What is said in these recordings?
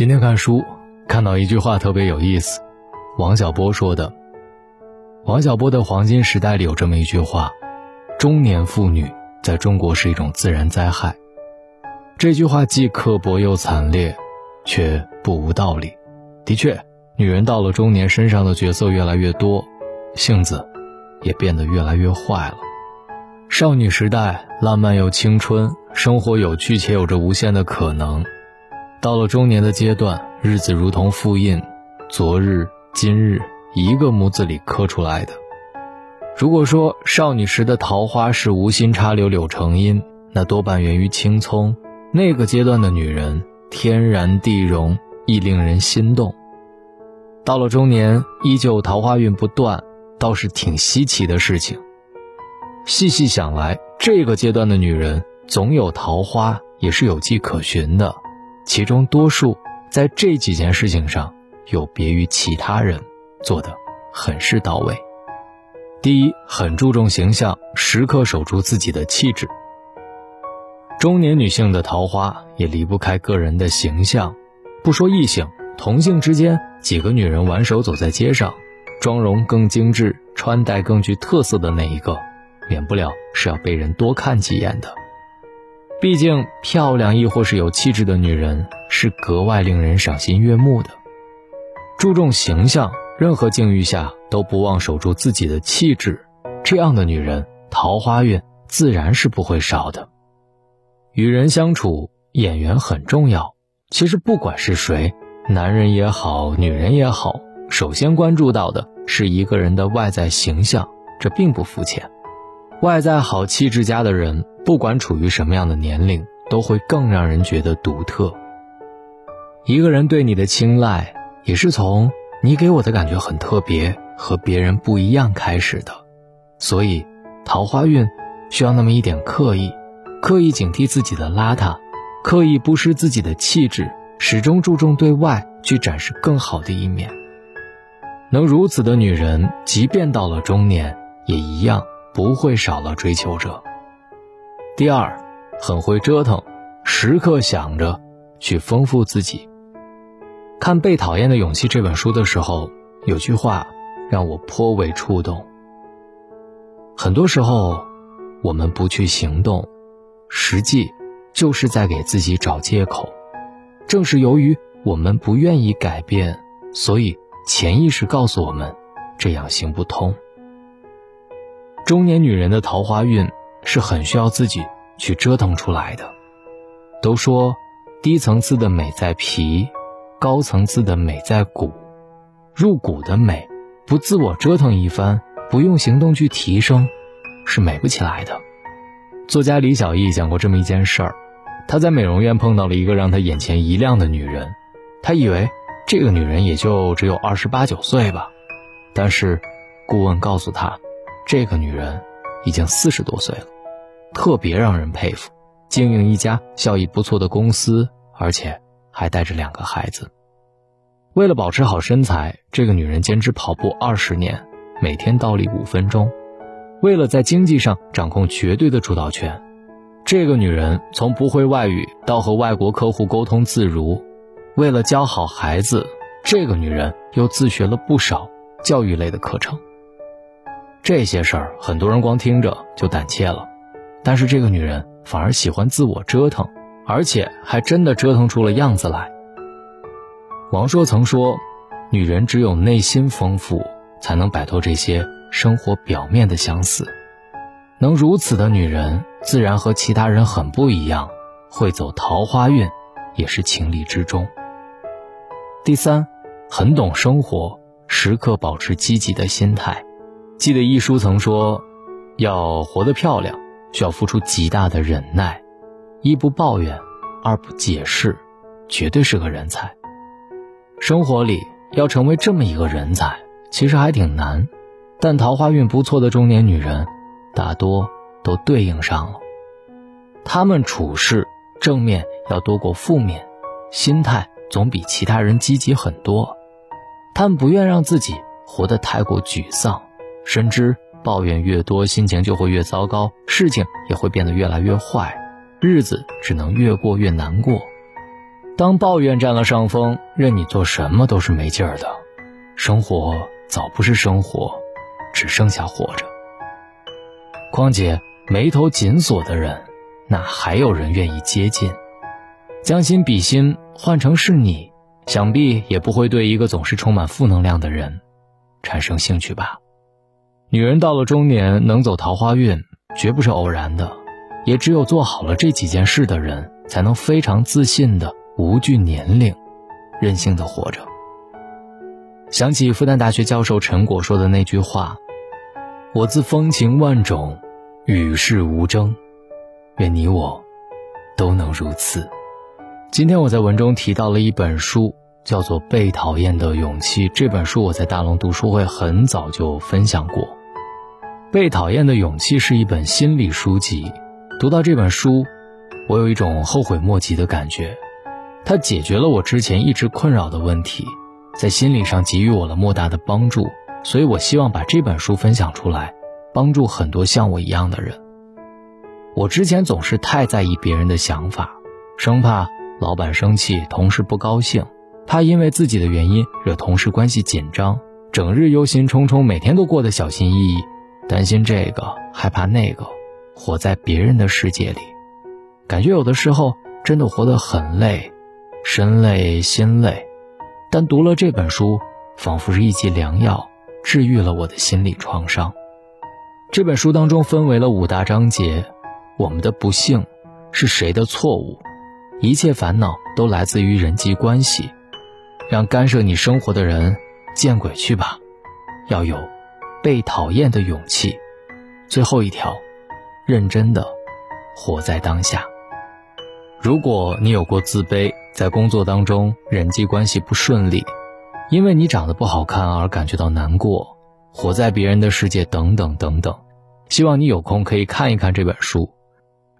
今天看书看到一句话特别有意思，王小波说的。王小波的《黄金时代》里有这么一句话：“中年妇女在中国是一种自然灾害。”这句话既刻薄又惨烈，却不无道理。的确，女人到了中年，身上的角色越来越多，性子也变得越来越坏了。少女时代浪漫又青春，生活有趣且有着无限的可能。到了中年的阶段，日子如同复印，昨日、今日一个模子里刻出来的。如果说少女时的桃花是无心插柳柳成荫，那多半源于青葱。那个阶段的女人，天然地容，亦令人心动。到了中年，依旧桃花运不断，倒是挺稀奇的事情。细细想来，这个阶段的女人总有桃花，也是有迹可循的。其中多数在这几件事情上有别于其他人，做的很是到位。第一，很注重形象，时刻守住自己的气质。中年女性的桃花也离不开个人的形象，不说异性，同性之间几个女人挽手走在街上，妆容更精致，穿戴更具特色的那一个，免不了是要被人多看几眼的。毕竟，漂亮亦或是有气质的女人是格外令人赏心悦目的。注重形象，任何境遇下都不忘守住自己的气质，这样的女人桃花运自然是不会少的。与人相处，眼缘很重要。其实不管是谁，男人也好，女人也好，首先关注到的是一个人的外在形象，这并不肤浅。外在好、气质佳的人。不管处于什么样的年龄，都会更让人觉得独特。一个人对你的青睐，也是从你给我的感觉很特别，和别人不一样开始的。所以，桃花运需要那么一点刻意，刻意警惕自己的邋遢，刻意不失自己的气质，始终注重对外去展示更好的一面。能如此的女人，即便到了中年，也一样不会少了追求者。第二，很会折腾，时刻想着去丰富自己。看《被讨厌的勇气》这本书的时候，有句话让我颇为触动。很多时候，我们不去行动，实际就是在给自己找借口。正是由于我们不愿意改变，所以潜意识告诉我们这样行不通。中年女人的桃花运。是很需要自己去折腾出来的。都说低层次的美在皮，高层次的美在骨。入骨的美，不自我折腾一番，不用行动去提升，是美不起来的。作家李小艺讲过这么一件事儿：他在美容院碰到了一个让他眼前一亮的女人，他以为这个女人也就只有二十八九岁吧，但是顾问告诉他，这个女人。已经四十多岁了，特别让人佩服。经营一家效益不错的公司，而且还带着两个孩子。为了保持好身材，这个女人坚持跑步二十年，每天倒立五分钟。为了在经济上掌控绝对的主导权，这个女人从不会外语到和外国客户沟通自如。为了教好孩子，这个女人又自学了不少教育类的课程。这些事儿，很多人光听着就胆怯了，但是这个女人反而喜欢自我折腾，而且还真的折腾出了样子来。王朔曾说：“女人只有内心丰富，才能摆脱这些生活表面的相似。能如此的女人，自然和其他人很不一样，会走桃花运，也是情理之中。”第三，很懂生活，时刻保持积极的心态。记得一书曾说，要活得漂亮，需要付出极大的忍耐，一不抱怨，二不解释，绝对是个人才。生活里要成为这么一个人才，其实还挺难，但桃花运不错的中年女人，大多都对应上了。她们处事正面要多过负面，心态总比其他人积极很多。她们不愿让自己活得太过沮丧。深知抱怨越多，心情就会越糟糕，事情也会变得越来越坏，日子只能越过越难过。当抱怨占了上风，任你做什么都是没劲儿的，生活早不是生活，只剩下活着。况且眉头紧锁的人，哪还有人愿意接近？将心比心，换成是你，想必也不会对一个总是充满负能量的人产生兴趣吧。女人到了中年，能走桃花运，绝不是偶然的。也只有做好了这几件事的人，才能非常自信的、无惧年龄、任性的活着。想起复旦大学教授陈果说的那句话：“我自风情万种，与世无争。”愿你我都能如此。今天我在文中提到了一本书，叫做《被讨厌的勇气》。这本书我在大龙读书会很早就分享过。《被讨厌的勇气》是一本心理书籍。读到这本书，我有一种后悔莫及的感觉。它解决了我之前一直困扰的问题，在心理上给予我了莫大的帮助。所以我希望把这本书分享出来，帮助很多像我一样的人。我之前总是太在意别人的想法，生怕老板生气、同事不高兴，怕因为自己的原因惹同事关系紧张，整日忧心忡忡，每天都过得小心翼翼，担心这个，害怕那个。活在别人的世界里，感觉有的时候真的活得很累，身累心累。但读了这本书，仿佛是一剂良药，治愈了我的心理创伤。这本书当中分为了五大章节，我们的不幸是谁的错误？一切烦恼都来自于人际关系，让干涉你生活的人见鬼去吧！要有被讨厌的勇气。最后一条。认真的活在当下。如果你有过自卑，在工作当中人际关系不顺利，因为你长得不好看而感觉到难过，活在别人的世界等等等等，希望你有空可以看一看这本书。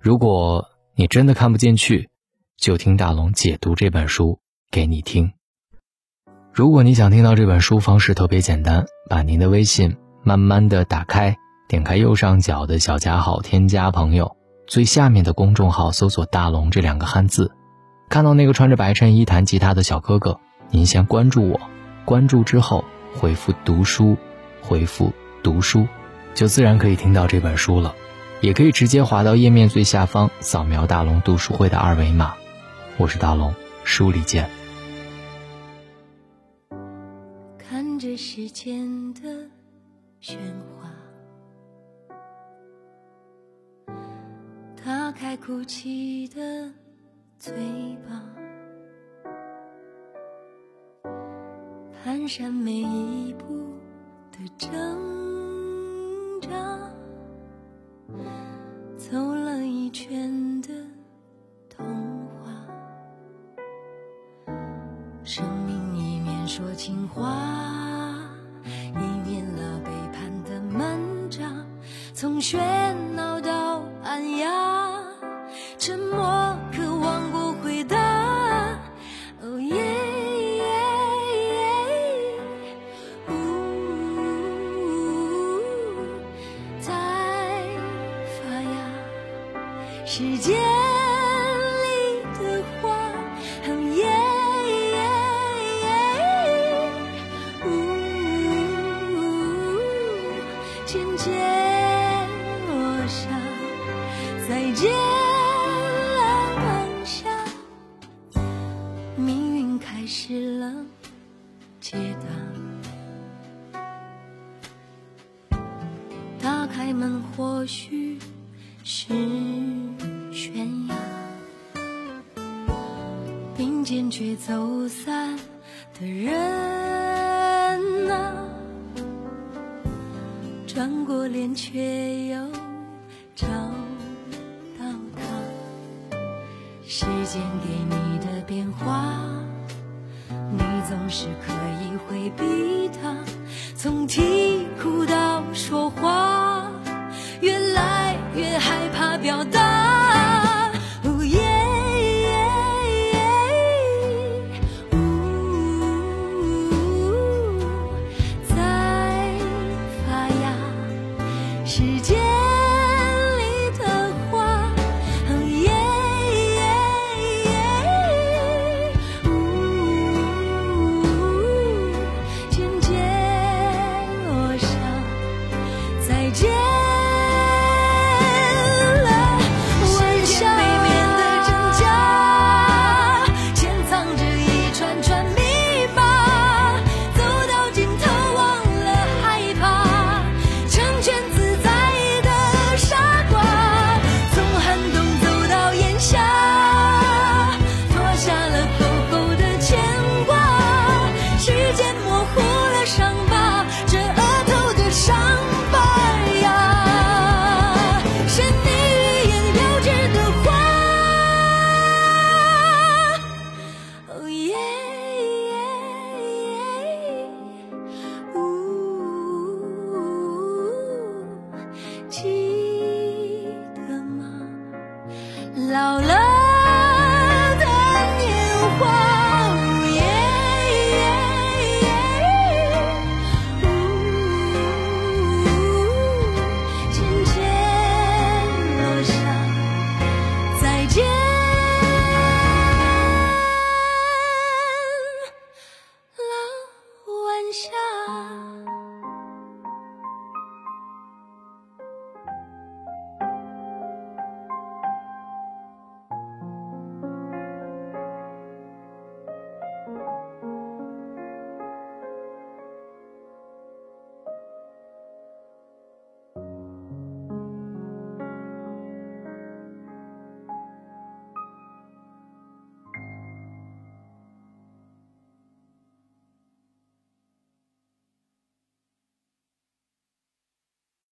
如果你真的看不进去，就听大龙解读这本书给你听。如果你想听到这本书，方式特别简单，把您的微信慢慢的打开。点开右上角的小加号，添加朋友，最下面的公众号搜索“大龙”这两个汉字，看到那个穿着白衬衣弹吉他的小哥哥，您先关注我，关注之后回复“读书”，回复“读书”，就自然可以听到这本书了。也可以直接滑到页面最下方，扫描大龙读书会的二维码。我是大龙，书里见。看着时间的喧哗。打开哭泣的嘴巴，蹒跚每一步的挣扎，走了一圈的童话，生命一面说情话，喧闹到安雅。沉默，渴望过回答。哦耶，在发芽，时间见了晚霞，命运开始了解答。打开门，或许是悬崖，并肩却走散的人啊，转过脸却又找。时间给你的变化，你总是可以回避它，从啼哭到说话。yeah.